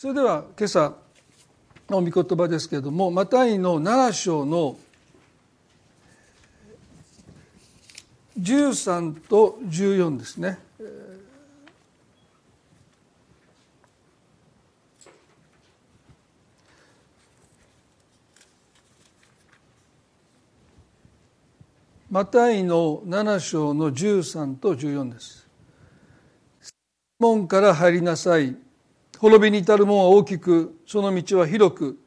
それでは今朝の御言葉ですけれどもマタイの7章の13と14ですね。マタイの7章の13と14です。門から入りなさい。滅びに至る門は大きく、その道は広く、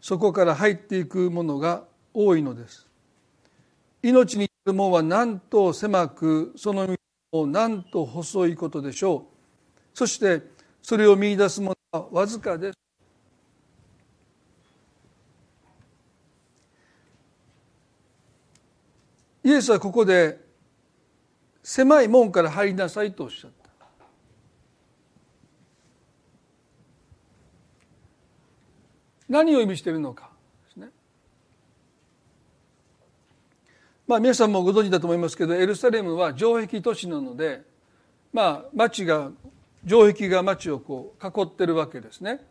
そこから入っていくものが多いのです。命に至る門はなんと狭く、その道もなんと細いことでしょう。そしてそれを見出すものはわずかです。イエスはここで狭い門から入りなさいとおっしゃった。何を意味しているのかですね。まあ皆さんもご存知だと思いますけどエルサレムは城壁都市なのでまあ町が城壁が町をこう囲ってるわけですね。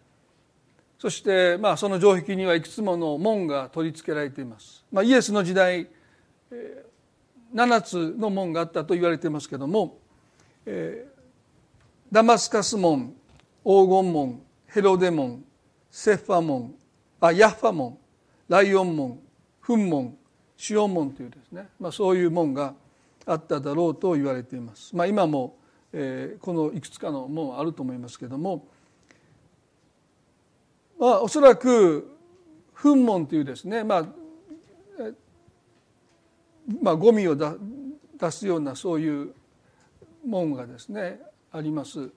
そしてまあその城壁にはいくつもの門が取り付けられています。まあ、イエスの時代7つの門があったと言われていますけども、えー、ダマスカス門黄金門ヘロデ門セファ門あヤッファ門ライオン門フン門シオン門というですね、まあ、そういう門があっただろうと言われています。まあ、今も、えー、このいくつかの門あると思いますけども、まあ、おそらくフン門というですね、まあまあ、ゴミを出すようなそういう門がですねあります。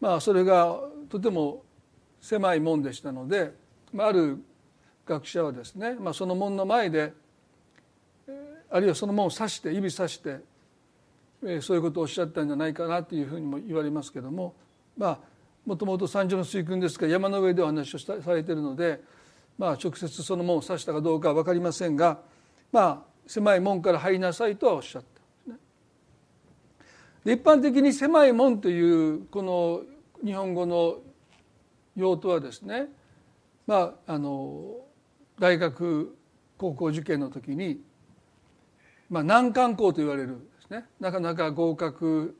まあ、それがとても狭い門でしたので、まあ、ある学者はですね、まあ、その門の前であるいはその門を指して指さしてそういうことをおっしゃったんじゃないかなというふうにも言われますけどもまあもともと三条の水訓ですから山の上でお話をされているので、まあ、直接その門を指したかどうかは分かりませんがまあ狭い門から入りなさいとはおっしゃった、で一般的に狭い門というこの日本語の用途はですねまああの大学高校受験の時に、まあ、難関校と言われるですねなかなか合格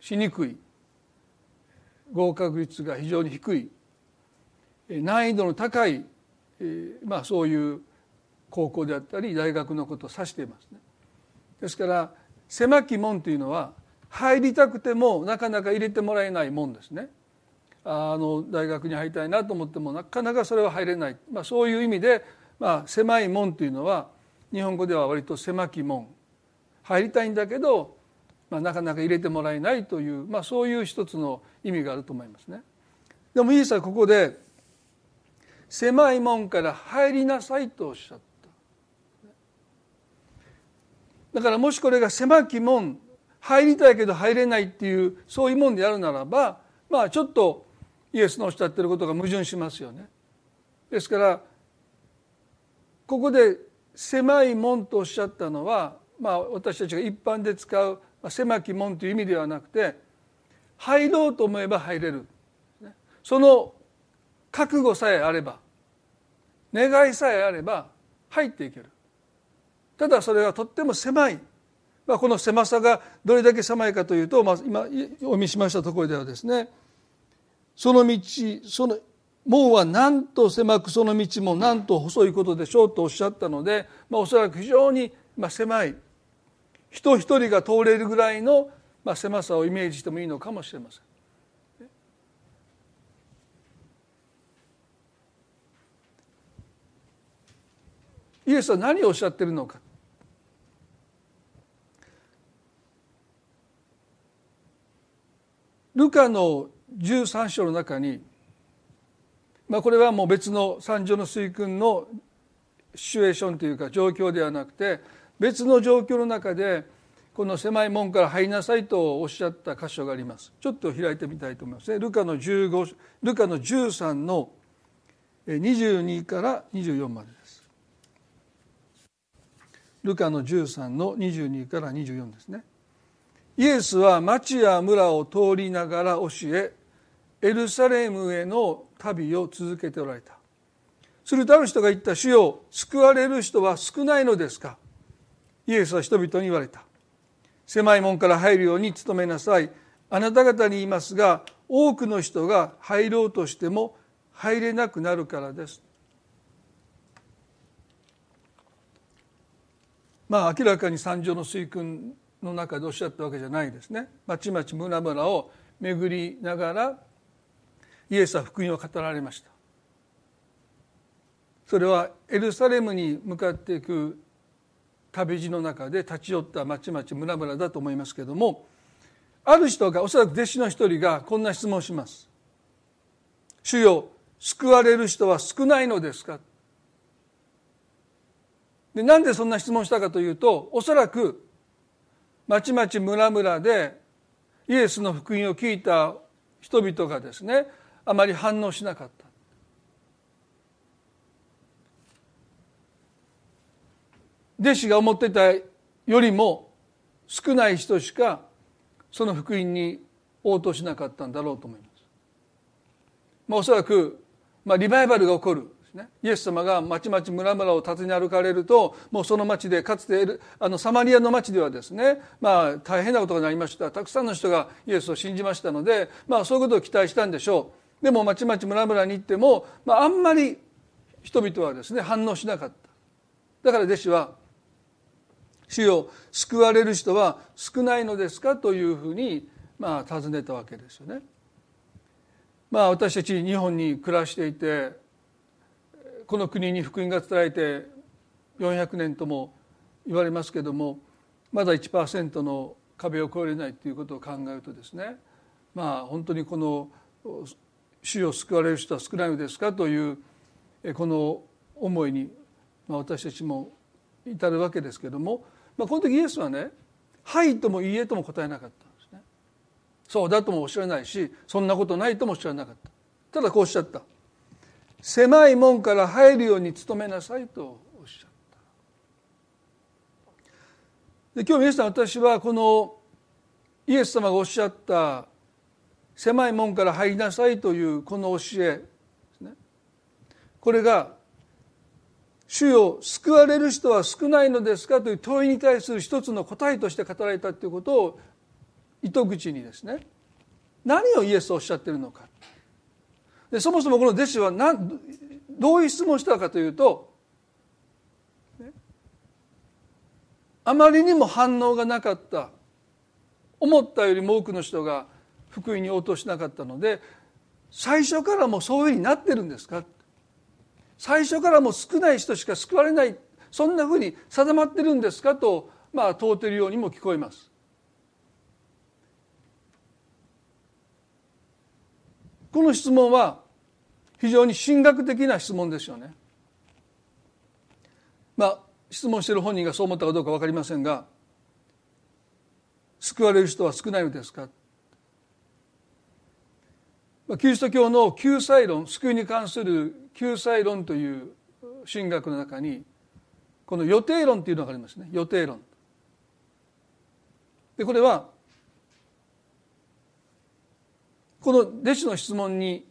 しにくい合格率が非常に低い難易度の高い、まあ、そういう高校であったり大学のことを指していますね。ですから狭き門というのは入りたくてもなかなか入れてもらえない門ですね。あの大学に入りたいなと思ってもなかなかそれは入れない、まあ、そういう意味で、まあ、狭い門というのは日本語では割と狭き門入りたいんだけど、まあ、なかなか入れてもらえないという、まあ、そういう一つの意味があると思いますね。でもイエスはここで狭い門から入りなさいとおっしゃった。だからもしこれが狭き門入りたいけど入れないっていうそういうもんであるならばまあちょっとイエスのおっしゃってることが矛盾しますよね。ですからここで狭い門とおっしゃったのは、まあ、私たちが一般で使う狭き門という意味ではなくて入ろうと思えば入れる。その覚悟さえあれば願いさえあれば入っていける。ただそれはとっても狭い、まあ、この狭さがどれだけ狭いかというと、まあ、今お見せしましたところではですねその道その門はなんと狭くその道もなんと細いことでしょうとおっしゃったので、まあ、おそらく非常に狭い人一人が通れるぐらいの狭さをイメージしてもいいのかもしれません。イエスは何をおっしゃってるのかルカの13章の中に、まあ、これはもう別の三条の水訓のシチュエーションというか状況ではなくて別の状況の中でこの狭い門から入りなさいとおっしゃった箇所があります。ちょっと開いてみたいと思いますね。ルカの15ルカの13の22から24までです。ルカの13の22から24ですね。イエスは町や村を通りながら教えエルサレムへの旅を続けておられた。するとある人が言った主よ救われる人は少ないのですか？イエスは人々に言われた狭い門から入るように努めなさい。あなた方に言いますが多くの人が入ろうとしても入れなくなるからですまあ明らかに三条の水訓の中でおっしゃったわけじゃないですね。まちまち村々を巡りながらイエスは福音を語られましたそれはエルサレムに向かっていく旅路の中で立ち寄ったまちまち村々だと思いますけどもある人がおそらく弟子の一人がこんな質問をします「主よ救われる人は少ないのですか?」でなんでそんな質問したかというとおそらくまちまち村々でイエスの福音を聞いた人々がですねあまり反応しなかった。弟子が思ってたよりも少ない人しかその福音に応答しなかったんだろうと思います。まあ、おそらく、まあ、リバイバルが起こるね、イエス様が町々村々を訪ね歩かれるともうその町でかつてあのサマリアの町ではですね、まあ、大変なことがなりました。たくさんの人がイエスを信じましたので、まあ、そういうことを期待したんでしょう。でも町々村々に行っても、まあ、あんまり人々はですね反応しなかっただから弟子は主よ救われる人は少ないのですか？というふうにまあ尋ねたわけですよね。まあ私たち日本に暮らしていてこの国に福音が伝えて400年とも言われますけどもまだ1%の壁を越えれないということを考えるとですねまあ本当にこの主を救われる人は少ないのですかというこの思いに私たちも至るわけですけどもまあ、この時イエスはね「はい」とも「いいえ」とも答えなかったんですね。そうだともおっしゃらないしそんなことないともおっしゃらなかった。ただこうおっしゃった。狭い門から入るように努めなさいとおっしゃった。で今日皆さん私はこのイエス様がおっしゃった狭い門から入りなさいというこの教えですね。これが主よ救われる人は少ないのですかという問いに対する一つの答えとして語られたということを糸口にですね何をイエスはおっしゃってるのか。でそもそもこの弟子は何どういう質問したかというとあまりにも反応がなかった思ったよりも多くの人が福音に応答しなかったので最初からもうそういうふうになってるんですか？最初からもう少ない人しか救われないそんなふうに定まってるんですか？とまあ問うてるようにも聞こえます。この質問は非常に神学的な質問ですよね。まあ質問している本人がそう思ったかどうか分かりませんが救われる人は少ないのですか？キリスト教の救済論救いに関する救済論という神学の中にこの予定論というのがありますね。予定論。でこれはこの弟子の質問に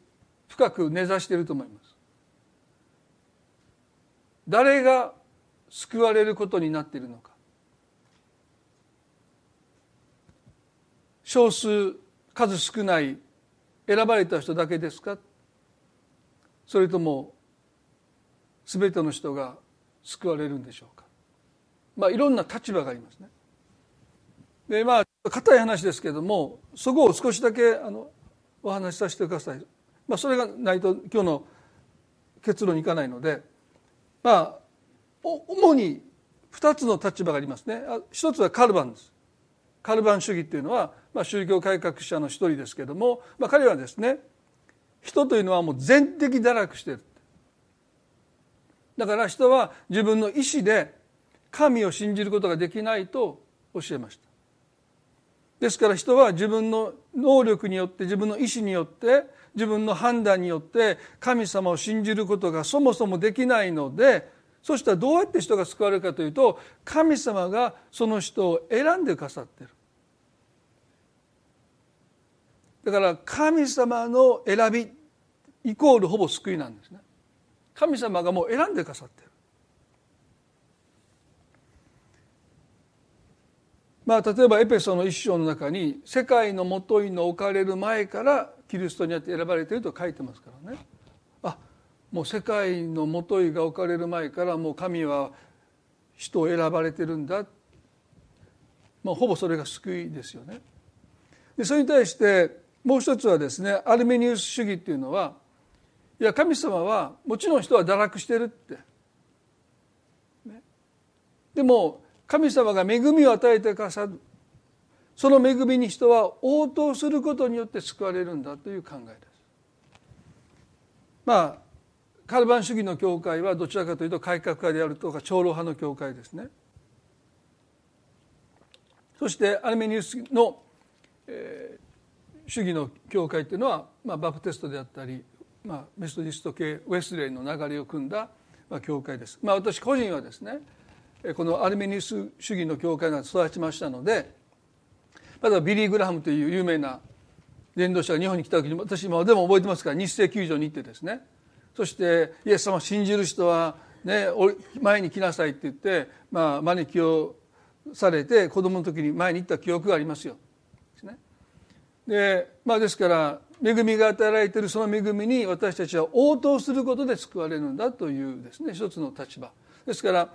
深く根ざしていると思います。誰が救われることになっているのか。少数数少ない選ばれた人だけですか？それとも全ての人が救われるんでしょうか？まあいろんな立場がありますね。でまあ硬い話ですけどもそこを少しだけあのお話しさせてください、まあ、それがないと今日の結論にいかないのでまあ主に2つの立場がありますね。一つはカルバンです。カルバン主義っていうのは、まあ、宗教改革者の一人ですけども、まあ、彼はですね人というのはもう全的堕落してる。だから人は自分の意思で神を信じることができないと教えました。ですから人は自分の能力によって自分の意思によって自分の判断によって神様を信じることがそもそもできないのでそしたらどうやって人が救われるかというと神様がその人を選んでくださってる。だから神様の選びイコールほぼ救いなんですね。神様がもう選んでくださってる。まあ例えばエペソの一章の中に世界のもといの置かれる前からキリストによって選ばれていると書いてますからね。もう世界のもといが置かれる前からもう神は人を選ばれてるんだ、まあ、ほぼそれが救いですよね。でそれに対してもう一つはですねアルメニウス主義っていうのはいや神様はもちろん人は堕落してるって、ね、でも神様が恵みを与えてくださるその恵みに人は応答することによって救われるんだという考えです。まあカルバン主義の教会はどちらかというと改革派であるとか長老派の教会ですね。そしてアルメニウスの、えー、主義の教会っていうのは、まあ、バプテストであったりまあ、メソディスト系ウェスレイの流れを組んだ、まあ、教会です。まあ、私個人はですねこのアルメニウス主義の教会が育ちましたのでまだビリー・グラハムという有名な伝道者が日本に来た時に私今でも覚えてますから日清球場に行ってですねそしてイエス様を信じる人は、ね、前に来なさいって言って、まあ、招きをされて子供の時に前に行った記憶がありますよ。でまあ、ですから恵みが与えられているその恵みに私たちは応答することで救われるんだというですね一つの立場。ですから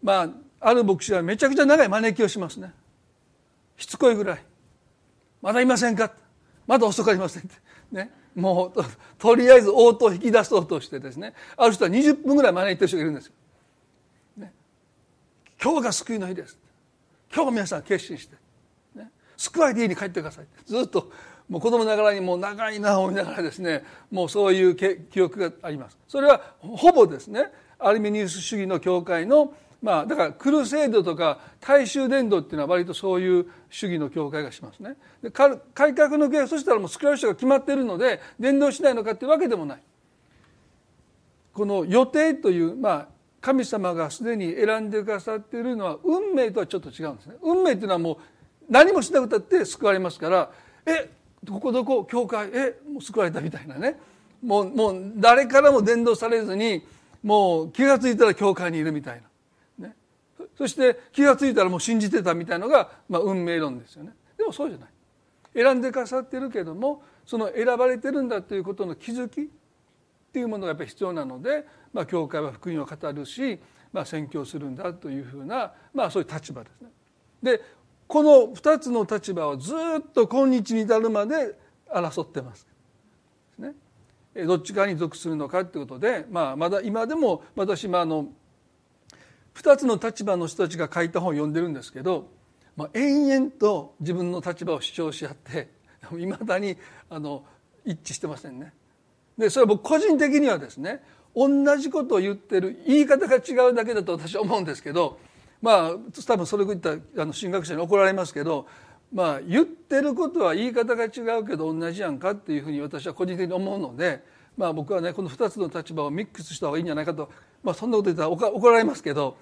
まあある牧師はめちゃくちゃ長い招きをしますね。しつこいぐらい。まだいませんか？まだ遅くありませんって。ね。もうとりあえず応答を引き出そうとしてですね。ある人は20分ぐらい招いてる人がいるんですよ、ね、今日が救いの日です。今日皆さん決心して、ね、救われて家に帰ってください。ずっともう子供ながらにもう長いな思いながらですね。もうそういう記憶があります。それはほぼですね。アルミニウス主義の教会のまあだからクルセードとか大衆伝道っていうのは割とそういう主義の教会がしますね。で改革の教会そしたらもう救われる人が決まっているので伝道しないのかっていうわけでもない。この予定というまあ神様がすでに選んでくださっているのは運命とはちょっと違うんですね。運命っていうのはもう何もしなくたって救われますからえどこどこ教会えもう救われたみたいなね。もうもう誰からも伝道されずにもう気が付いたら教会にいるみたいな、そして気が付いたらもう信じてたみたいのが、まあ、運命論ですよねでもそうじゃない選んでくださってるけどもその選ばれてるんだということの気づきっていうものがやっぱり必要なので、まあ、教会は福音を語るし、まあ、宣教するんだというふうな、まあ、そういう立場ですね。でこの2つの立場をずっと今日に至るまで争ってます。ね、どっち側に属するのかということで、まあ、まだ今でも私もあの2つの立場の人たちが書いた本を読んでるんですけど、まあ、延々と自分の立場を主張し合って いまだにあの一致してませんね。でそれは僕個人的にはですね同じことを言ってる言い方が違うだけだと私は思うんですけどまあ多分それを言ったあの進学者に怒られますけどまあ言ってることは言い方が違うけど同じやんかっていうふうに私は個人的に思うので、まあ、僕はねこの2つの立場をミックスした方がいいんじゃないかと、まあ、そんなこと言ったら怒られますけど、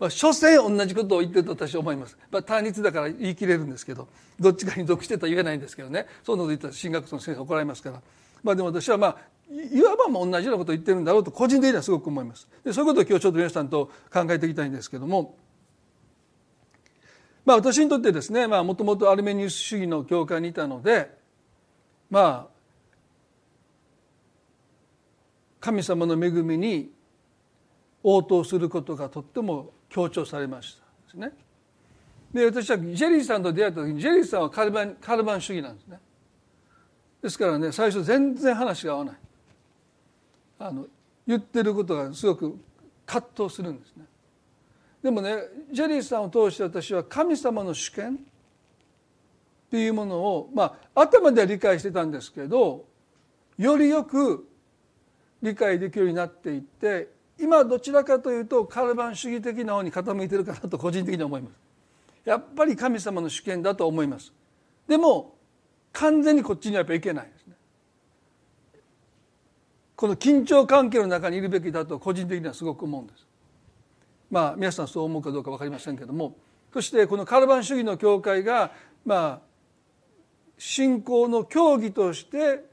まあ、所詮同じことを言ってると私は思います。まあ、単立だから言い切れるんですけどどっちかに属してとは言えないんですけどねそんなこと言ったら進学の先生怒られますから。まあ、でも私はまあいわばも同じようなことを言ってるんだろうと個人的にはすごく思います。でそういうことを今日ちょっと皆さんと考えていきたいんですけども。まあ、私にとってですねもともとアルメニウス主義の教会にいたのでまあ神様の恵みに応答することがとっても強調されましたですね。で私はジェリーさんと出会った時にジェリーさんはカルバンカルバン主義なんですね。ですからね最初全然話が合わないあの言ってることがすごく葛藤するんですね。でもねジェリーさんを通して私は神様の主権っていうものをまあ頭では理解してたんですけどよりよく理解できるようになっていって今どちらかというとカルバン主義的な方に傾いてるかなと個人的に思います。やっぱり神様の主権だと思います。でも完全にこっちにはやっぱいけないですね。この緊張関係の中にいるべきだと個人的にはすごく思うんです。まあ皆さんそう思うかどうか分かりませんけども。そしてこのカルバン主義の教会がまあ信仰の教義として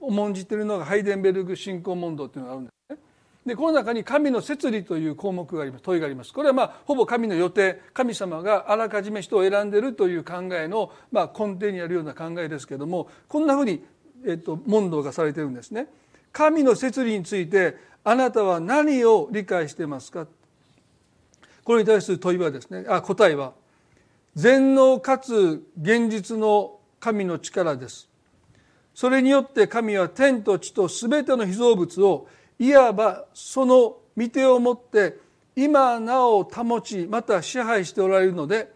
重んじているのがハイデンベルグ信仰問答というのがあるんですね。でこの中に神の摂理という項目があります問いがありますこれはまあほぼ神の予定神様があらかじめ人を選んでいるという考えの、まあ、根底にあるような考えですけれどもこんなふうに、えっと、問答がされているんですね。神の摂理についてあなたは何を理解してますか？これに対する問いはですねあ答えは全能かつ現実の神の力ですそれによって神は天と地と全ての被造物をいわばその御手をもって今なお保ちまた支配しておられるので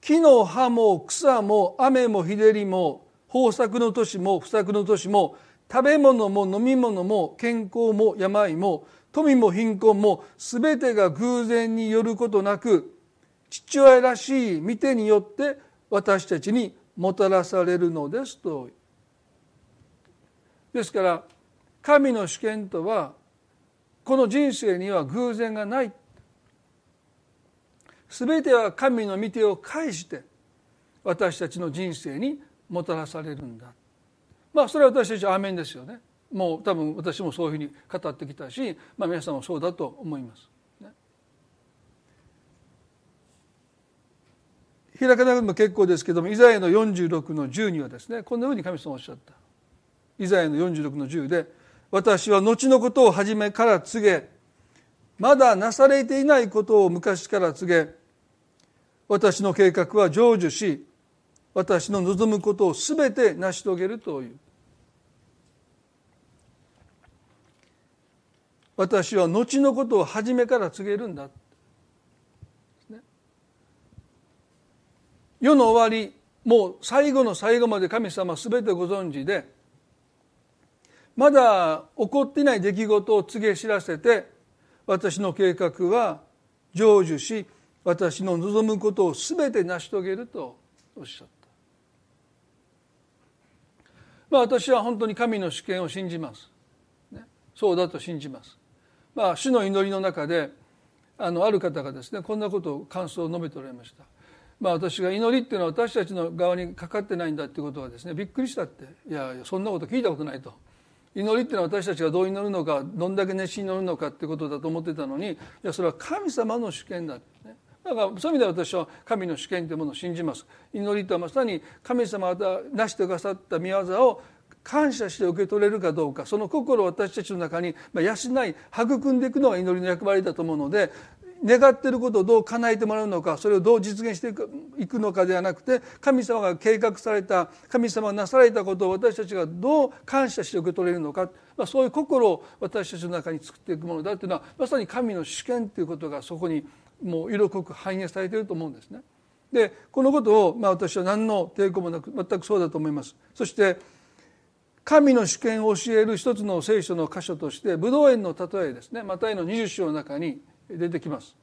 木の葉も草も雨も日照りも豊作の年も不作の年も食べ物も飲み物も健康も病も富も貧困も全てが偶然によることなく父親らしい見てによって私たちにもたらされるのですと。ですから神の主権とはこの人生には偶然がない。全ては神の御手を介して私たちの人生にもたらされるんだ。まあそれは私たちはアーメンですよね。もう多分私もそういうふうに語ってきたし、まあ、皆さんもそうだと思います。開かなくても結構ですけどもイザヤの46の10にはですねこんなふうに神様おっしゃった。イザヤの46の10で「私は後のことを初めから告げまだなされていないことを昔から告げ私の計画は成就し私の望むことを全て成し遂げる」という。私は後のことを初めから告げるんだ世の終わりもう最後の最後まで神様全てご存知でまだ起こっていない出来事を告げ知らせて私の計画は成就し私の望むことを全て成し遂げるとおっしゃった。まあ私は本当に神の主権を信じます。ね、そうだと信じます。まあ主の祈りの中であのある方がですねこんなことを感想を述べておられました。まあ、私が祈りっていうのは私たちの側にかかってないんだっていうことはですねびっくりしたって。いやいやそんなこと聞いたことないと。祈りっていうのは私たちがどう祈るのかどんだけ熱心に祈るのかってことだと思ってたのにいやそれは神様の主権だってね。だからそういう意味では私は神の主権というものを信じます。祈りとはまさに神様が成してくださった御業を感謝して受け取れるかどうかその心を私たちの中に養い育んでいくのが祈りの役割だと思うので願っていることをどう叶えてもらうのかそれをどう実現していくのかではなくて神様が計画された神様がなされたことを私たちがどう感謝して受け取れるのか、まあ、そういう心を私たちの中に作っていくものだというのはまさに神の主権ということがそこにもう色濃く反映されていると思うんですね。でこのことを、まあ、私は何の抵抗もなく全くそうだと思います。そして神の主権を教える一つの聖書の箇所としてブドウ園の例えですねマタイの20章の中に出てきます。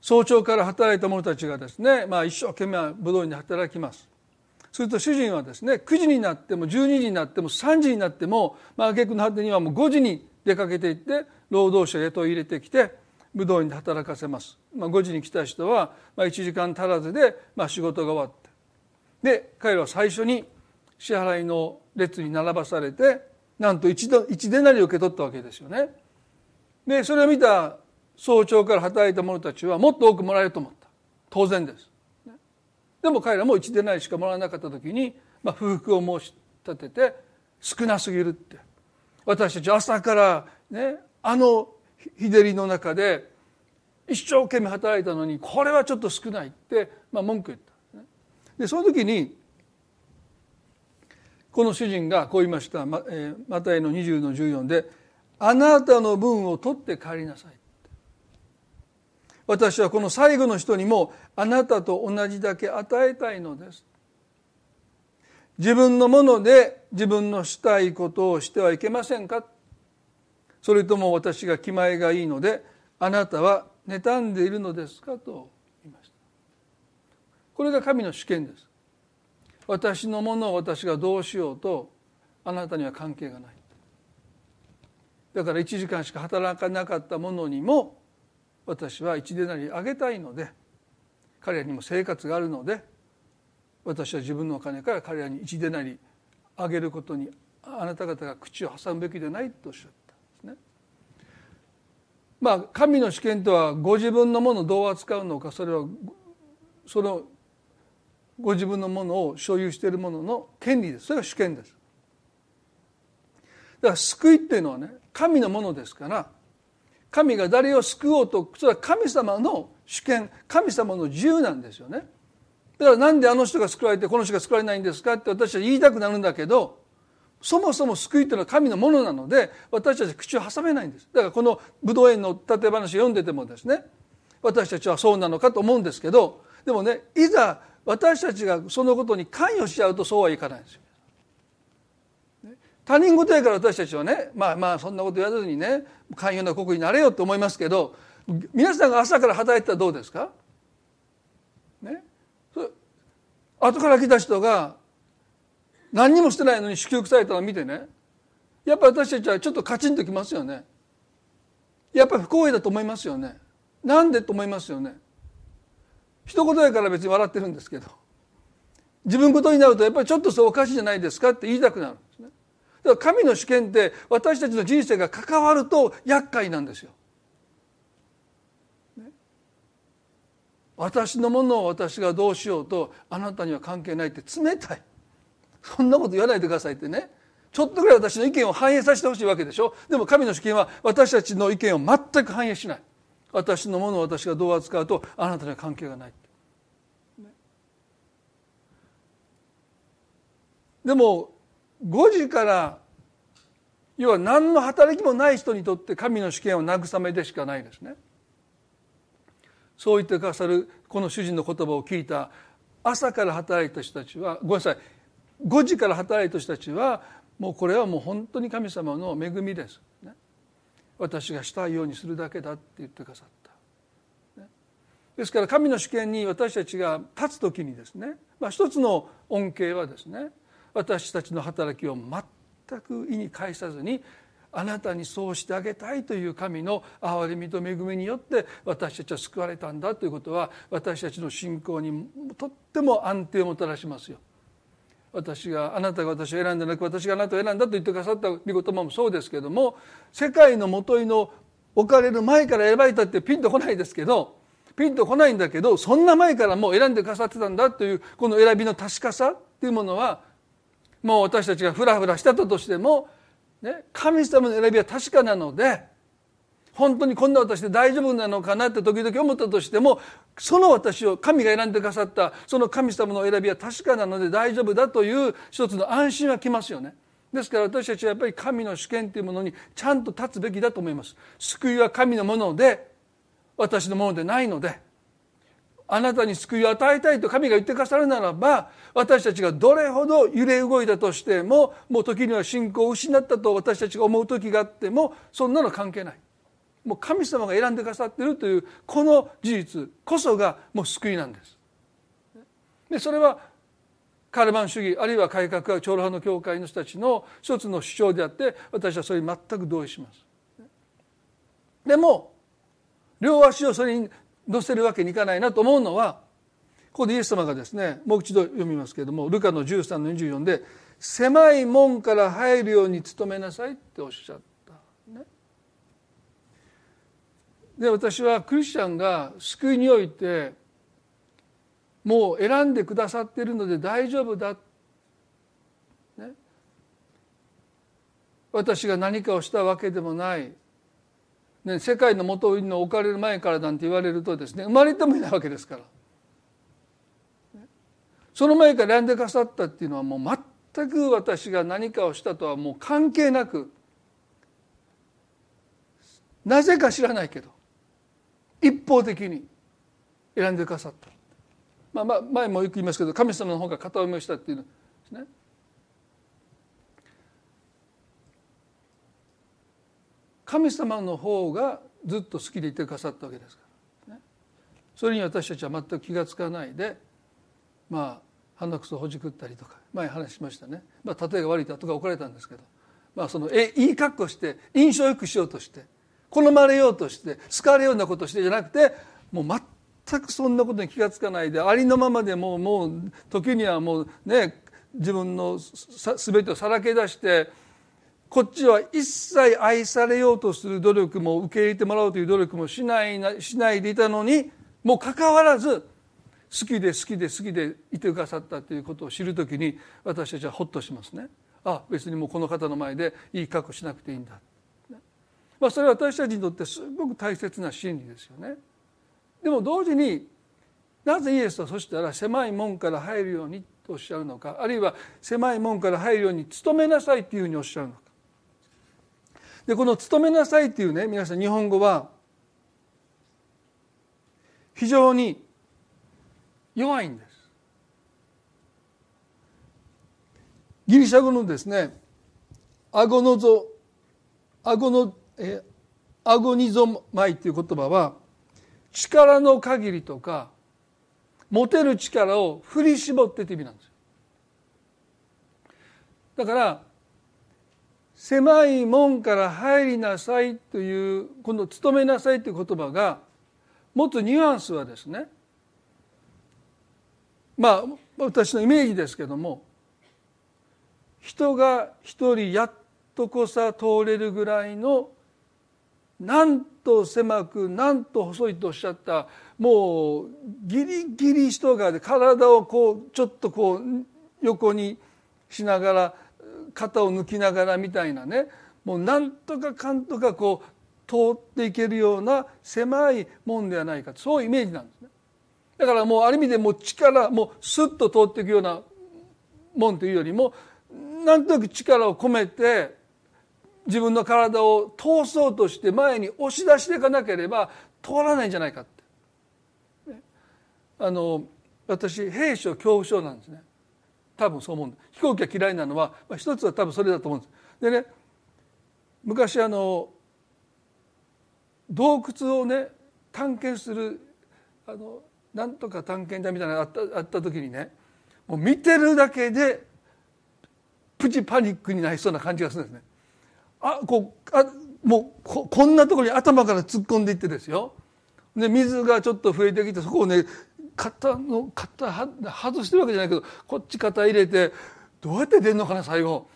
早朝から働いた者たちがですね、まあ、一生懸命武道院で働きます。すると主人はですね9時になっても12時になっても3時になっても、まあ挙句の果てにはもう5時に出かけていって労働者へと入れてきて武道院で働かせます、まあ、5時に来た人はまあ1時間足らずでまあ仕事が終わって。で彼らは最初に支払いの列に並ばされてなんと一度一デナリを受け取ったわけですよね。でそれを見た早朝から働いた者たちはもっと多くもらえると思った。当然です。でも彼らも一でないしかもらわなかった時に、まあ、不服を申し立てて少なすぎるって。私たち朝からねあの日照りの中で一生懸命働いたのにこれはちょっと少ないって、まあ、文句言った。でね、でその時にこの主人がこう言いました。まえマタイの20の14であなたの分を取って帰りなさい。私はこの最後の人にもあなたと同じだけ与えたいのです。自分のもので自分のしたいことをしてはいけませんか？それとも私が気前がいいのであなたは妬んでいるのですか？と言いました。これが神の主権です。私のものを私がどうしようとあなたには関係がない。だから1時間しか働かなかったものにも私は一でなりあげたいので彼らにも生活があるので私は自分のお金から彼らに一でなりあげることにあなた方が口を挟むべきではないとおっしゃったんですね。まあ神の主権とはご自分のものをどう扱うのかそれはそのご自分のものを所有しているものの権利ですそれが主権です。だから救いっていうのはね神のものですから神が誰を救おうとそれは神様の主権神様の自由なんですよね。だからなんであの人が救われてこの人が救われないんですかって私は言いたくなるんだけどそもそも救いというのは神のものなので私たち口を挟めないんですだからこの武道園の例え話を読んでてもですね私たちはそうなのかと思うんですけどでもねいざ私たちがそのことに関与しちゃうとそうはいかないんですよ。他人事やから私たちはねまあまあそんなこと言わずにね寛容な国になれよと思いますけど皆さんが朝から働いてたらどうですか？ね？後から来た人が何にもしてないのに祝福されたのを見てね。やっぱ私たちはちょっとカチンときますよね。やっぱり不公平だと思いますよね。なんでと思いますよね。一言やから別に笑ってるんですけど。自分事になるとやっぱりちょっとそうおかしいじゃないですかって言いたくなる。だから神の主権って私たちの人生が関わると厄介なんですよ。私のものを私がどうしようとあなたには関係ないって冷たい。そんなこと言わないでくださいってね。ちょっとぐらい私の意見を反映させてほしいわけでしょ。でも神の主権は私たちの意見を全く反映しない。私のものを私がどう扱うとあなたには関係がない、でも5時から要は何の働きもない人にとって神の主権は慰めでしかないですね。そう言ってくださるこの主人の言葉を聞いた朝から働いた人たちはごめんなさい5時から働いた人たちはもうこれはもう本当に神様の恵みです、ね、私がしたいようにするだけだって言ってくださった、ね、ですから神の主権に私たちが立つ時にですね、まあ、一つの恩恵はですね私たちの働きを全く意に介さずにあなたにそうしてあげたいという神の憐れみと恵みによって私たちは救われたんだということは私たちの信仰にとっても安定をもたらしますよ。私があなたが私を選んでなく私があなたを選んだと言ってくださった御言葉もそうですけども世界のもといの置かれる前から選ばれたってピンとこないですけどピンとこないんだけどそんな前からもう選んでくださってたんだというこの選びの確かさっていうものはもう私たちがフラフラしたとしてもね、神様の選びは確かなので本当にこんな私で大丈夫なのかなって時々思ったとしてもその私を神が選んでくださったその神様の選びは確かなので大丈夫だという一つの安心はきますよね。ですから私たちはやっぱり神の主権というものにちゃんと立つべきだと思います。救いは神のもので私のものでないのであなたに救いを与えたいと神が言ってくださるならば私たちがどれほど揺れ動いたとしてももう時には信仰を失ったと私たちが思う時があってもそんなの関係ない。もう神様が選んでくださっているというこの事実こそがもう救いなんです。でそれはカルバン主義あるいは改革は長老派の教会の人たちの一つの主張であって私はそれに全く同意します。でも両足をそれに乗せるわけにいかないなと思うのはここでイエス様がですねもう一度読みますけれどもルカの13の24で「狭い門から入るように努めなさい」っておっしゃった。ね、で私はクリスチャンが救いにおいてもう選んでくださっているので大丈夫だ、ね、私が何かをしたわけでもない。ね、世界の元に置かれる前からなんて言われるとですね生まれてもいないわけですから。その前から選んでくださったっていうのはもう全く私が何かをしたとはもう関係なくなぜか知らないけど一方的に選んでくださった。まあ、まあ前もよく言いますけど神様の方が片思いしたっていうのですね。神様の方がずっと好きでいてくださったわけですから、ね、それに私たちは全く気が付かないでまあ鼻くそほじくったりとか前話しましたね、まあ、例えが悪いだとか怒られたんですけど、まあ、そのえいい格好して印象よくしようとして好まれようとして好かれるようなことしてじゃなくてもう全くそんなことに気が付かないでありのままでもうもう時にはもうね自分の全てをさらけ出してこっちは一切愛されようとする努力も受け入れてもらおうという努力もしないしないでいたのにもうかかわらず好きで好きで好きでいてくださったということを知るときに私たちはほっとしますね。あ別にもうこの方の前でいい格好しなくていいんだ。まあ、それは私たちにとってすごく大切な真理ですよね。でも同時になぜイエスはそしたら狭い門から入るようにとおっしゃるのかあるいは狭い門から入るように努めなさいというふうにおっしゃるのか。でこの「努めなさい」っていうね皆さん日本語は非常に弱いんです。ギリシャ語のですねアゴノゾアゴノえアゴニゾマイっていう言葉は力の限りとか持てる力を振り絞ってって意味なんですよ。だから狭い門から入りなさいというこの勤めなさいという言葉が持つニュアンスはですねまあ私のイメージですけども人が一人やっとこさ通れるぐらいのなんと狭くなんと細いとおっしゃったもうギリギリ人が体をこうちょっとこう横にしながら肩を抜きながらみたいなねもうなんとかかんとかこう通っていけるような狭いもんではないかそういうイメージなんですね。だからもうある意味でもう力もうスッと通っていくようなもんというよりもなんとなく力を込めて自分の体を通そうとして前に押し出していかなければ通らないんじゃないかって。あの私兵所恐怖症なんですね多分そう思うんです飛行機が嫌いなのは、まあ、一つは多分それだと思うんです。でね昔あの洞窟をね探検するあのなんとか探検隊みたいなのがあったあった時にねもう見てるだけでプチパニックになりそうな感じがするんですね。あこうあもうここんなところに頭から突っ込んでいってですよ。で水がちょっと増えてきてそこをね肩の肩外してるわけじゃないけどこっち肩入れてどうやって出んのかな最後。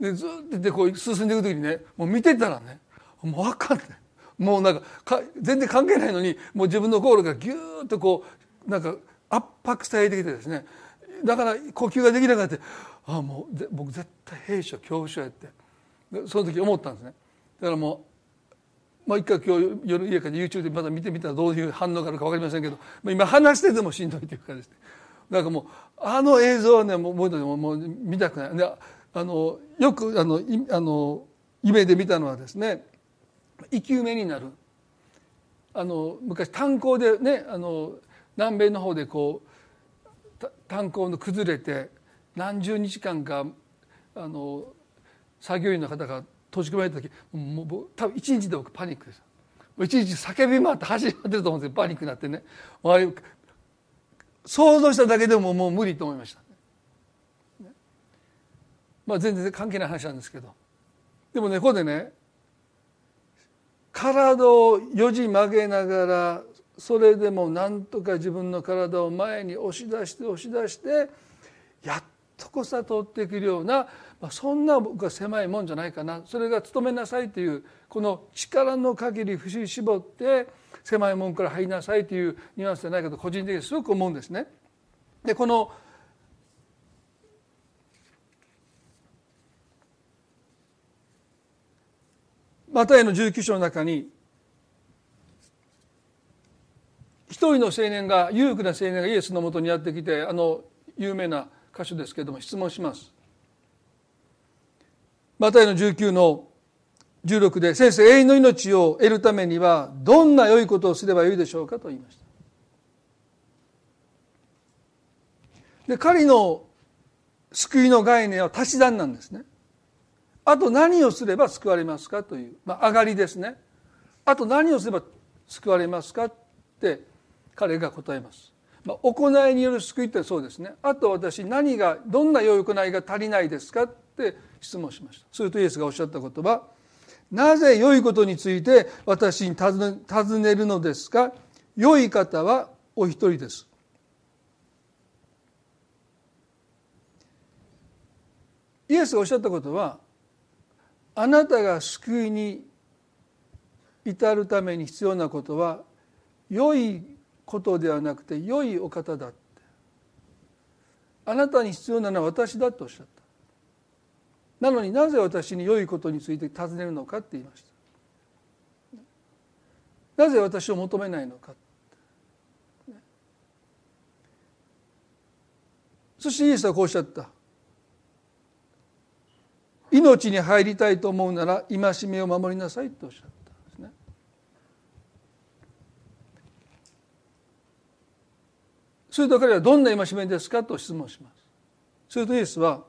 でずっとこう進んでいく時にねもう見てたらねもう分かんない。もうなんか全然関係ないのにもう自分の心がギューッとこうなんか圧迫されてきてですね。だから呼吸ができなくなってああもう僕絶対兵所恐怖症やってその時思ったんですね。だからもうまあ一回今日夜家から YouTube でまだ見てみたらどういう反応があるか分かりませんけどまあ今話しててもしんどいというかですね。だかもうあの映像はねもうもうもう見たくない。であのよくあのあの夢で見たのはですね生き埋めになる。あの昔炭鉱でねあの南米の方でこう炭鉱の崩れて何十日間かあの作業員の方が閉じ込められた時もう多分一日で僕パニックです。一日叫び回って走り回ってると思うんですよ。パニックになってね。想像しただけでももう無理と思いました、ね、まあ全然関係ない話なんですけど。でもねここでね体をよじ曲げながらそれでもなんとか自分の体を前に押し出して押し出してやっとこさ通っていけるような、そんな僕は狭いもんじゃないかなそれが務めなさいというこの力の限り節絞って狭いもんから入りなさいというニュアンスじゃないかと個人的にすごく思うんですね。でこのマタイの19章の中に一人の青年が裕福な青年がイエスのもとにやってきてあの有名な箇所ですけれども質問します。マタイの19の16で先生永遠の命を得るためにはどんな良いことをすればよいでしょうかと言いました。で彼の救いの概念は足し算なんですね。あと何をすれば救われますかという、まあ、上がりですねあと何をすれば救われますかって彼が答えます、まあ、行いによる救いってそうですねあと私何がどんな良い行いが足りないですかって質問しました。するとイエスがおっしゃった言葉なぜ良いことについて私に尋ねるのですか？良い方はお一人です。イエスがおっしゃったことはあなたが救いに至るために必要なことは良いことではなくて良いお方だって。あなたに必要なのは私だとおっしゃった。なのになぜ私に良いことについて尋ねるのかって言いましたなぜ私を求めないのかそしてイエスはこうおっしゃった命に入りたいと思うなら戒めを守りなさいとおっしゃったんですね。すると彼はどんな戒めですかと質問します。するとイエスは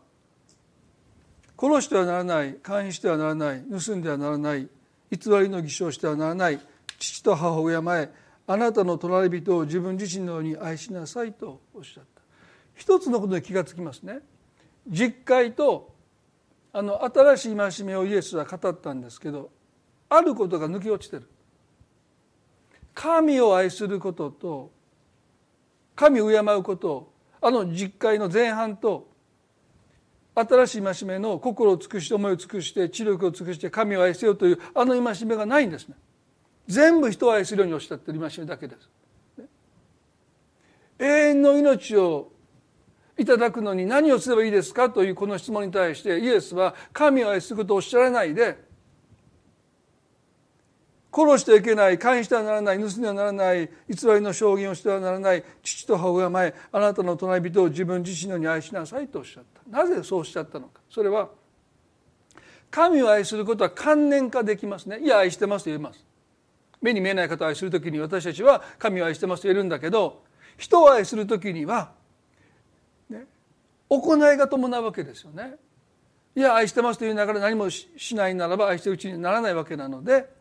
殺してはならない監視してはならない盗んではならない偽りの偽証してはならない父と母を敬えあなたの隣人を自分自身のように愛しなさいとおっしゃった。一つのことに気がつきますね。実会とあの新しい戒めをイエスは語ったんですけどあることが抜け落ちてる。神を愛することと神を敬うことあの実会の前半と新しい戒めの心を尽くして思いを尽くして知力を尽くして神を愛せよというあの戒めがないんですね。全部人を愛するようにおっしゃってる戒めだけです、永遠の命をいただくのに何をすればいいですかというこの質問に対してイエスは神を愛することをおっしゃらないで殺してはいけない監視してはならない盗んではならない偽りの証言をしてはならない父と母親前あなたの隣人を自分自身のように愛しなさいとおっしゃった。なぜそうおっしゃったのか。それは神を愛することは観念化できますね。いや愛してますと言えます。目に見えない方を愛する時に私たちは神を愛してますと言えるんだけど人を愛する時にはね行いが伴うわけですよね。いや愛してますと言いながら何もしないならば愛してるうちにならないわけなので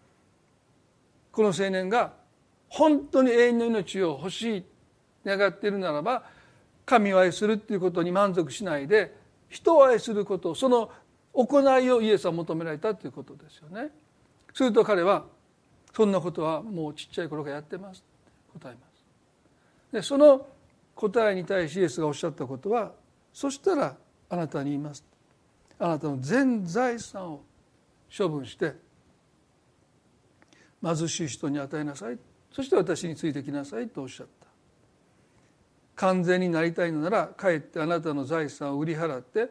この青年が本当に永遠の命を欲しい願っているならば神を愛するっていうことに満足しないで人を愛することその行いをイエスは求められたということですよね。すると彼はそんなことはもうちっちゃい頃からやってますって答えます。でその答えに対しイエスがおっしゃったことはそしたらあなたに言いますあなたの全財産を処分して貧しい人に与えなさい。そして私についてきなさいとおっしゃった。完全になりたいのならかえってあなたの財産を売り払って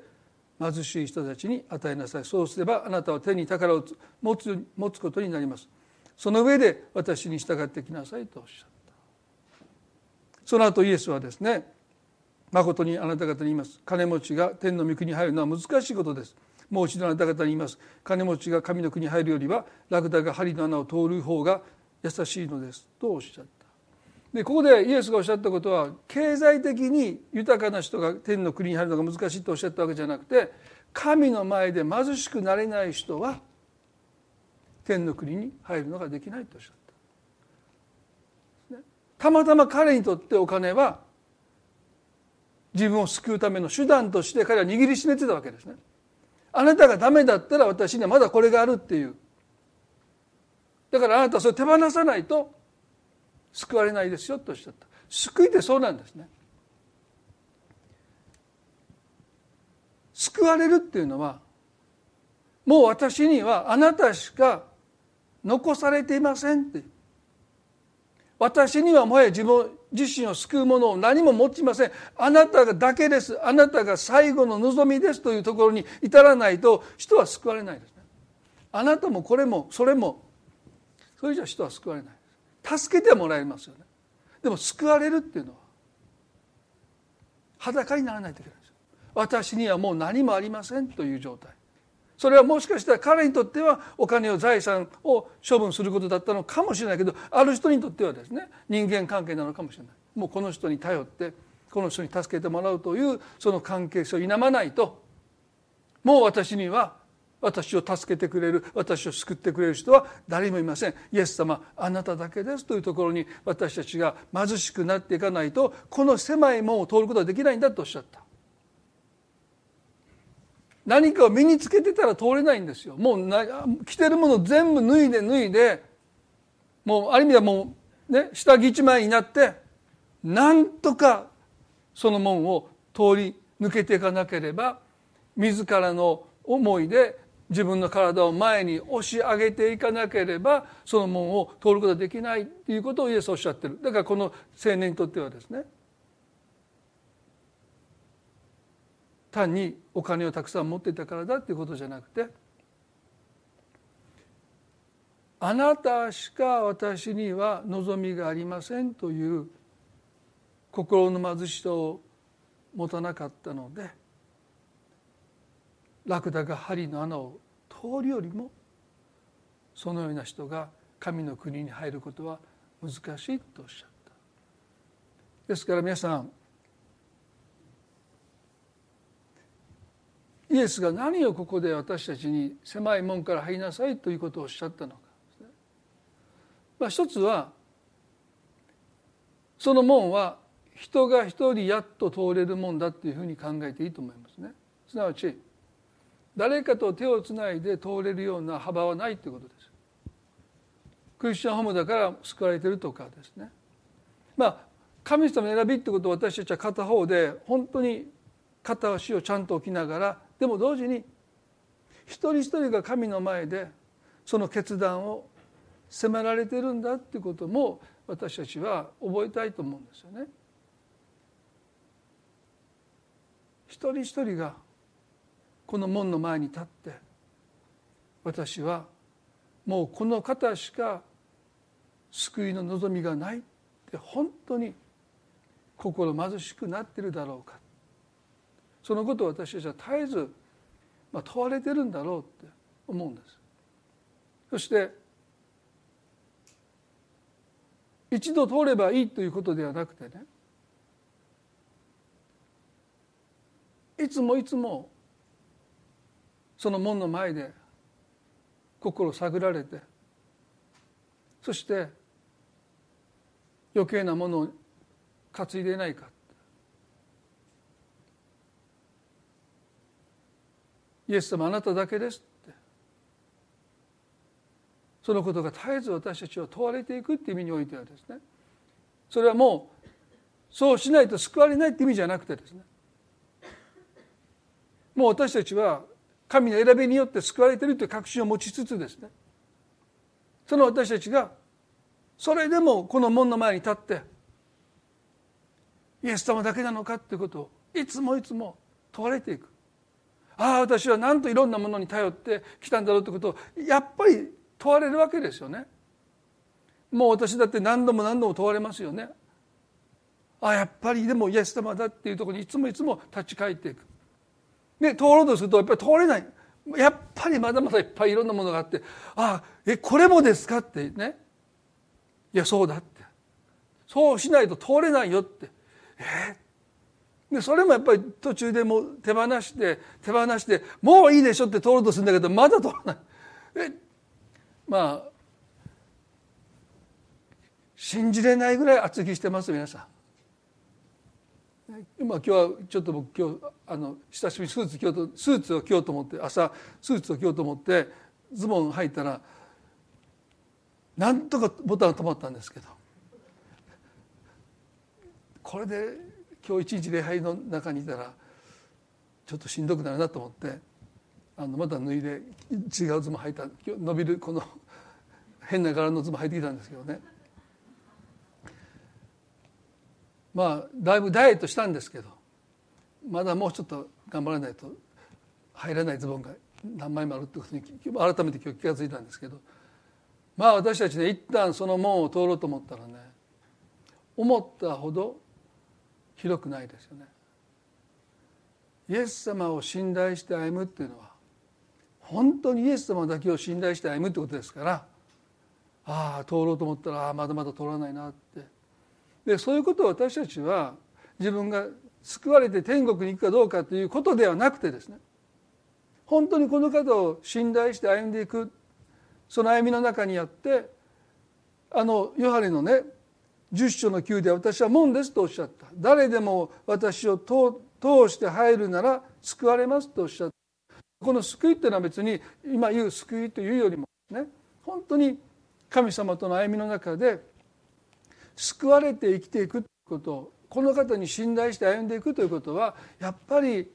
貧しい人たちに与えなさい。そうすればあなたは手に宝を持つ持つことになります。その上で私に従ってきなさいとおっしゃった。その後イエスはですね誠にあなた方に言います。金持ちが天の御国に入るのは難しいことです。もう一度あなた方に言います。金持ちが神の国に入るよりはラクダが針の穴を通る方が優しいのです。とおっしゃった。でここでイエスがおっしゃったことは経済的に豊かな人が天の国に入るのが難しいとおっしゃったわけじゃなくて神の前で貧しくなれない人は天の国に入るのができないとおっしゃった。たまたま彼にとってお金は自分を救うための手段として彼は握りしめてたわけですね。あなたがダメだったら私にはまだこれがあるっていう。だからあなたはそれ手放さないと救われないですよとおっしゃった。救いってそうなんですね。救われるっていうのはもう私にはあなたしか残されていませんっていう私にはもはや自分自身を救うものを何も持ちません。あなたがだけです。あなたが最後の望みですというところに至らないと人は救われないですね。あなたもこれもそれもそれじゃ人は救われない助けてもらえますよね。でも救われるっていうのは裸にならないといけないです私にはもう何もありませんという状態。それはもしかしたら彼にとってはお金を財産を処分することだったのかもしれないけどある人にとってはですね人間関係なのかもしれない。もうこの人に頼ってこの人に助けてもらうというその関係性を否まないともう私には私を助けてくれる私を救ってくれる人は誰もいません。イエス様あなただけです。というところに私たちが貧しくなっていかないとこの狭い門を通ることはできないんだとおっしゃった。何かを身につけてたら通れないんですよ。もう着てるもの全部脱いで脱いでもうある意味ではもうね下着一枚になってなんとかその門を通り抜けていかなければ自らの思いで自分の体を前に押し上げていかなければその門を通ることができないということをイエスはおっしゃってる。だからこの青年にとってはですね単にお金をたくさん持っていたからだということじゃなくてあなたしか私には望みがありませんという心の貧しさを持たなかったのでラクダが針の穴を通るよりもそのような人が神の国に入ることは難しいとおっしゃった。ですから皆さんイエスが何をここで私たちに狭い門から入りなさいということをおっしゃったのか。まあ、一つはその門は人が一人やっと通れるもんだっていうふうに考えていいと思いますね。すなわち誰かと手をつないで通れるような幅はないということです。クリスチャンホームだから救われてるとかですね。まあ神様の選びってことを私たちは片方で本当に片足をちゃんと置きながらでも同時に一人一人が神の前でその決断を迫られてるんだっていうことも私たちは覚えたいと思うんですよね。一人一人がこの門の前に立って私はもうこの方しか救いの望みがないって本当に心貧しくなってるだろうかそのことを私たちは絶えず、まあ、問われてるんだろうって思うんです。そして一度通ればいいということではなくてねいつもいつもその門の前で心を探られてそして余計なものを担いでないかイエス様あなただけですって。そのことが絶えず私たちを問われていくっていう意味においてはですね。それはもうそうしないと救われないって意味じゃなくてですね。もう私たちは神の選びによって救われているという確信を持ちつつですね。その私たちがそれでもこの門の前に立ってイエス様だけなのかっていうことをいつもいつも問われていく。ああ私はなんといろんなものに頼ってきたんだろうということをやっぱり問われるわけですよね。もう私だって何度も何度も問われますよね。ああやっぱりでもイエス様だっていうところにいつもいつも立ち返っていく。で通ろうとするとやっぱり通れない。やっぱりまだまだいっぱいいろんなものがあってああえこれもですかってね。いやそうだって。そうしないと通れないよって。えでそれもやっぱり途中でもう手放して手放してもういいでしょって通ろうとするんだけどまだ通らない。えまあ信じれないぐらい厚着してます皆さん。今今日はちょっと僕今日あの久しぶりにスーツ着ようとスーツを着ようと思って朝スーツを着ようと思ってズボン履いたらなんとかボタンが止まったんですけど。これで今日一日礼拝の中にいたらちょっとしんどくなるなと思ってあのまた脱いで違うズボン履いた。伸びるこの変な柄のズボン履いてきたんですけどね。まあだいぶダイエットしたんですけどまだもうちょっと頑張らないと入らないズボンが何枚もあるってことに改めて今日気が付いたんですけどまあ私たちね一旦その門を通ろうと思ったらね思ったほど広くないですよね。イエス様を信頼して歩むっていうのは本当にイエス様だけを信頼して歩むってことですからああ通ろうと思ったらああまだまだ通らないなってでそういうことを私たちは自分が救われて天国に行くかどうかということではなくてですね本当にこの方を信頼して歩んでいくその歩みの中にあってあのヨハネのね十章の9で私は門ですとおっしゃった。誰でも私を通して入るなら救われますとおっしゃった。この救いっていうのは別に今言う救いというよりもね本当に神様との歩みの中で救われて生きていくということをこの方に信頼して歩んでいくということはやっぱり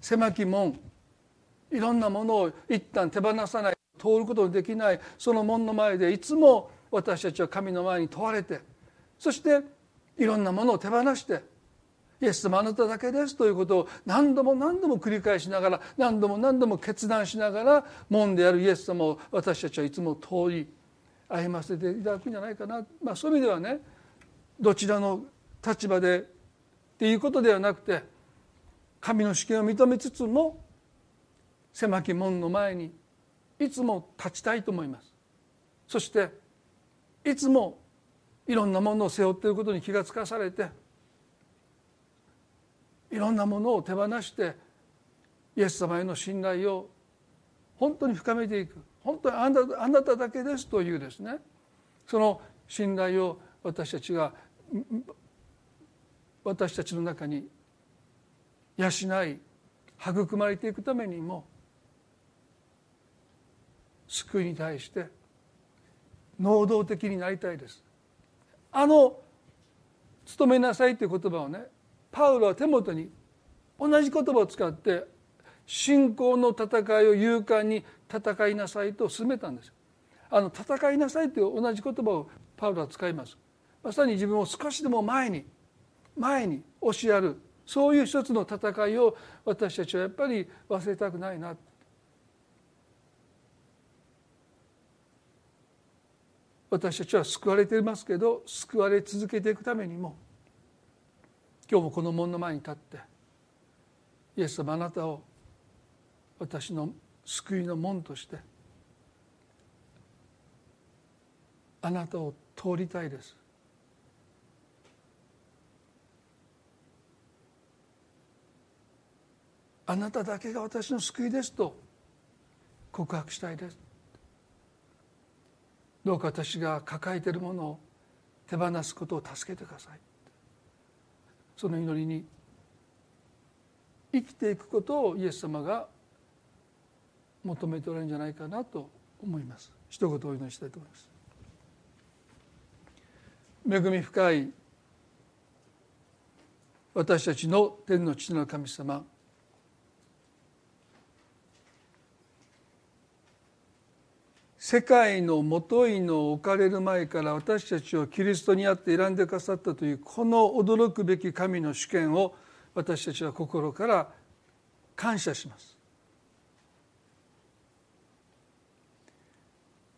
狭き門いろんなものを一旦手放さない通ることのできないその門の前でいつも私たちは神の前に問われてそしていろんなものを手放してイエス様あなただけですということを何度も何度も繰り返しながら何度も何度も決断しながら門であるイエス様を私たちはいつも通り歩ませていただくんじゃないかな、まあ、そういう意味ではねどちらの立場でっていうことではなくて神の主権を認めつつも狭き門の前にいつも立ちたいと思います。そしていつもいろんなものを背負っていることに気がつかされていろんなものを手放してイエス様への信頼を本当に深めていく。本当にあなたあなただけですというですね。その信頼を私たちが私たちの中に養い育まれていくためにも救いに対して能動的になりたいです。あの「努めなさい」という言葉をねパウロは手元に同じ言葉を使って信仰の戦いを勇敢に戦いなさいと進めたんですあの戦いなさいという同じ言葉をパウロは使います。まさに自分を少しでも前に前に押しやるそういう一つの戦いを私たちはやっぱり忘れたくないな。私たちは救われていますけど救われ続けていくためにも今日もこの門の前に立ってイエス様あなたを私の救いの門としてあなたを通りたいです。あなただけが私の救いですと告白したいです。どうか私が抱えているものを手放すことを助けてください。その祈りに生きていくことをイエス様が求めておられるんじゃないかなと思います。一言お祈りしたいと思います。恵み深い私たちの天の父の神様世界のもといの置かれる前から私たちをキリストにあって選んでくださったというこの驚くべき神の主権を私たちは心から感謝します。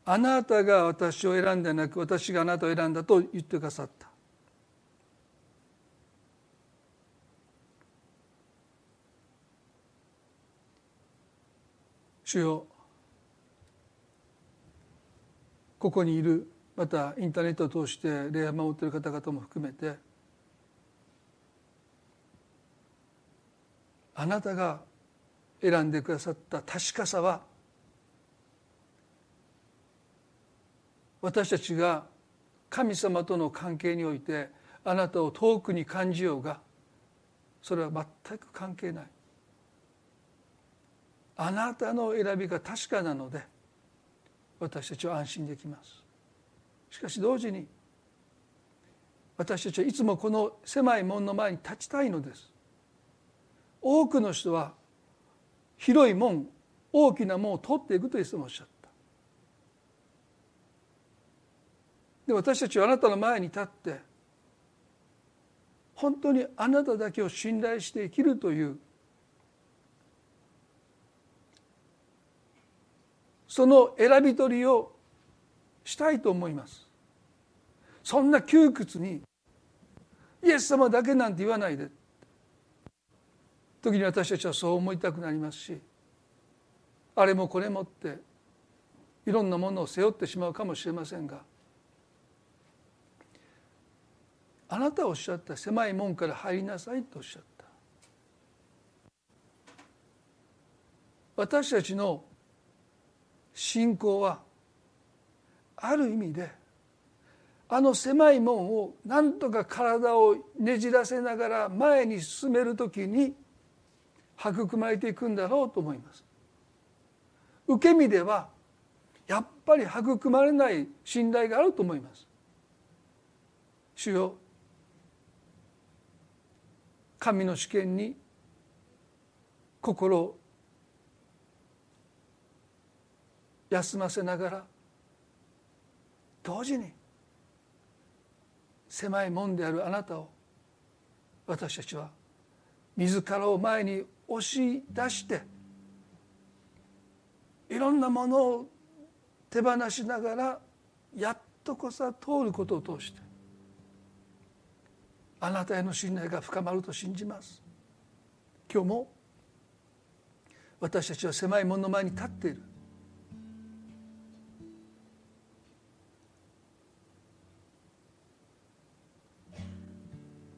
あなたが私を選んでなく私があなたを選んだと言ってくださった。主よここにいるまたインターネットを通して礼を守っている方々も含めてあなたが選んでくださった確かさは私たちが神様との関係においてあなたを遠くに感じようがそれは全く関係ない。あなたの選びが確かなので私たちは安心できます。しかし同時に私たちはいつもこの狭い門の前に立ちたいのです。多くの人は広い門大きな門を通っていくといつもおっしゃった。で私たちはあなたの前に立って本当にあなただけを信頼して生きるというその選び取りをしたいと思います。そんな窮屈にイエス様だけなんて言わないで時に私たちはそう思いたくなりますしあれもこれもっていろんなものを背負ってしまうかもしれませんがあなたおっしゃった狭い門から入りなさいとおっしゃった。私たちの信仰はある意味であの狭い門をなんとか体をねじらせながら前に進める時に育まれていくんだろうと思います。受け身ではやっぱり育まれない信頼があると思います。主よ神の試験に心を休ませながら同時に狭いもんであるあなたを私たちは自らを前に押し出していろんなものを手放しながらやっとこさ通ることを通してあなたへの信頼が深まると信じます。今日も私たちは狭い門の前に立っている。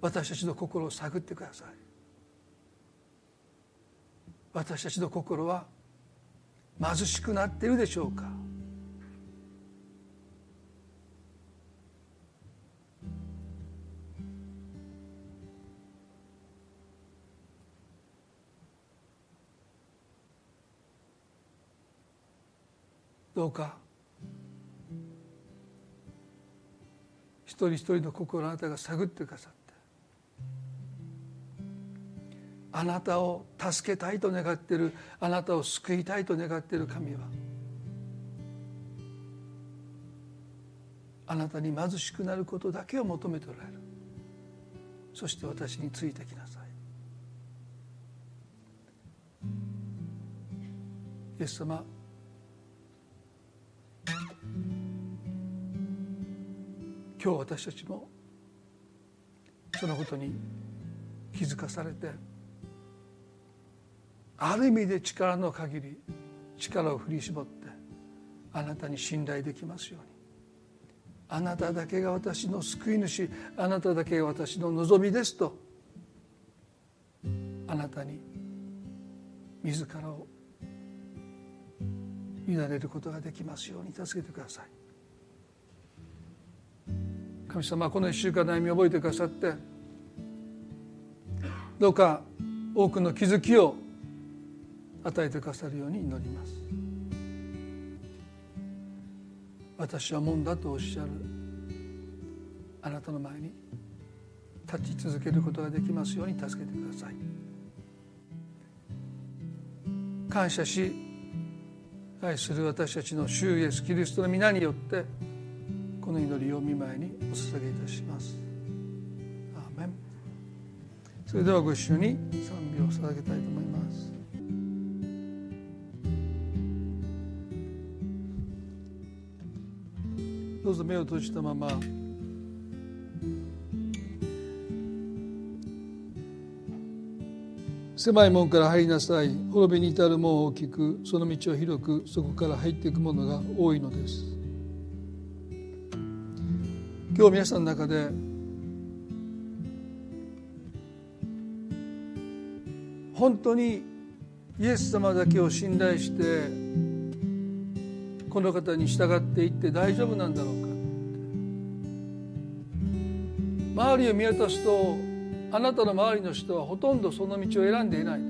私たちの心を探ってください。私たちの心は貧しくなっているでしょうか。どうか一人一人の心あなたが探ってくださっあなたを助けたいと願っている。あなたを救いたいと願っている神は。あなたに貧しくなることだけを求めておられる。そして私についてきなさい。イエス様。今日私たちもそのことに気づかされてある意味で力の限り力を振り絞ってあなたに信頼できますように。あなただけが私の救い主あなただけが私の望みですとあなたに自らを委ねることができますように助けてください。神様この1週間の歩みを覚えてくださってどうか多くの気づきを与えてくださるように祈ります。私はもんだとおっしゃる。あなたの前に立ち続けることができますように助けてください。感謝し愛する私たちの主イエスキリストの皆によってこの祈りを見舞いにお捧げいたします。アーメン。それではご一緒に賛美を捧げたいと思います。どうぞ目を閉じたまま。狭い門から入りなさい。滅びに至る門を大きくその道を広くそこから入っていくものが多いのです。今日皆さんの中で本当にイエス様だけを信頼してこの方に従っていって大丈夫なんだろうか。周りを見渡すとあなたの周りの人はほとんどその道を選んでいない。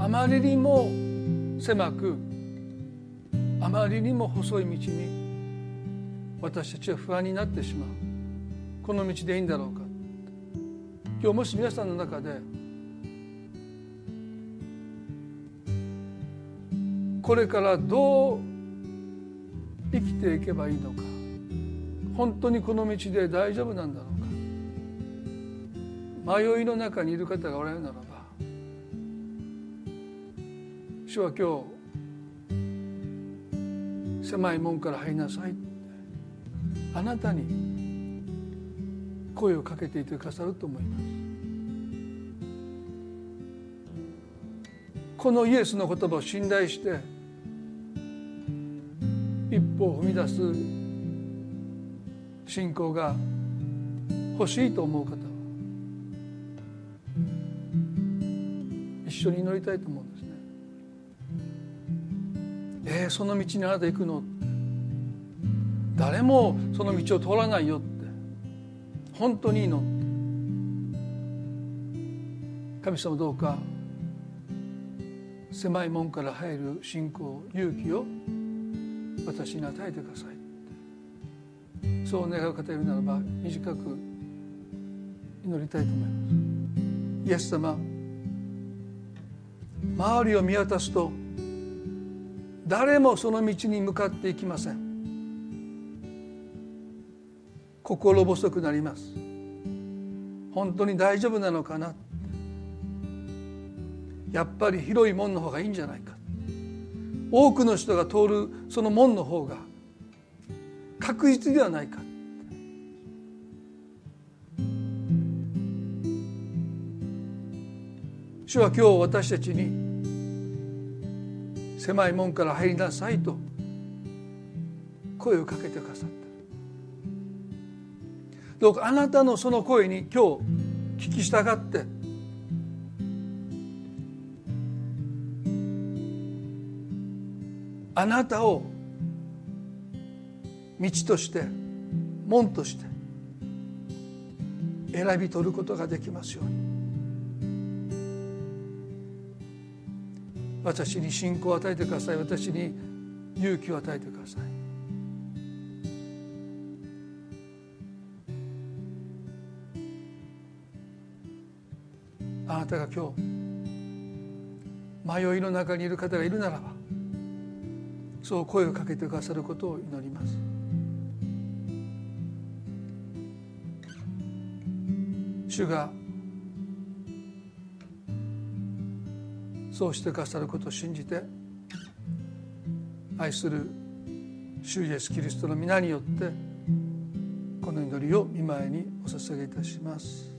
あまりにも狭くあまりにも細い道に私たちは不安になってしまう。この道でいいんだろうか。今日もし皆さんの中でこれからどう生きていけばいいのか。本当にこの道で大丈夫なんだろうか。迷いの中にいる方がおられるならば主は今日狭い門から入りなさいあなたに声をかけていてくださると思います。このイエスの言葉を信頼して一歩を踏み出す信仰が欲しいと思う方は一緒に祈りたいと思うんですね。えー、その道にあなた行くの？誰もその道を通らないよって。本当にいいの？神様どうか狭い門から入る信仰勇気を私に与えてください。そう願う方いるならば短く祈りたいと思います。イエス様周りを見渡すと誰もその道に向かっていきません。心細くなります。本当に大丈夫なのかな。やっぱり広い門の方がいいんじゃないか。多くの人が通るその門の方が確実ではないか。主は今日私たちに狭い門から入りなさいと声をかけてくださった。どうかあなたのその声に今日聞き従ってあなたを道として門として選び取ることができますように。私に信仰を与えてください。私に勇気を与えてください。あなたが今日迷いの中にいる方がいるならばそう声をかけてくださることを祈ります主がそうしてくださることを信じて愛する主イエスキリストの皆によってこの祈りを見舞いにお捧げいたします。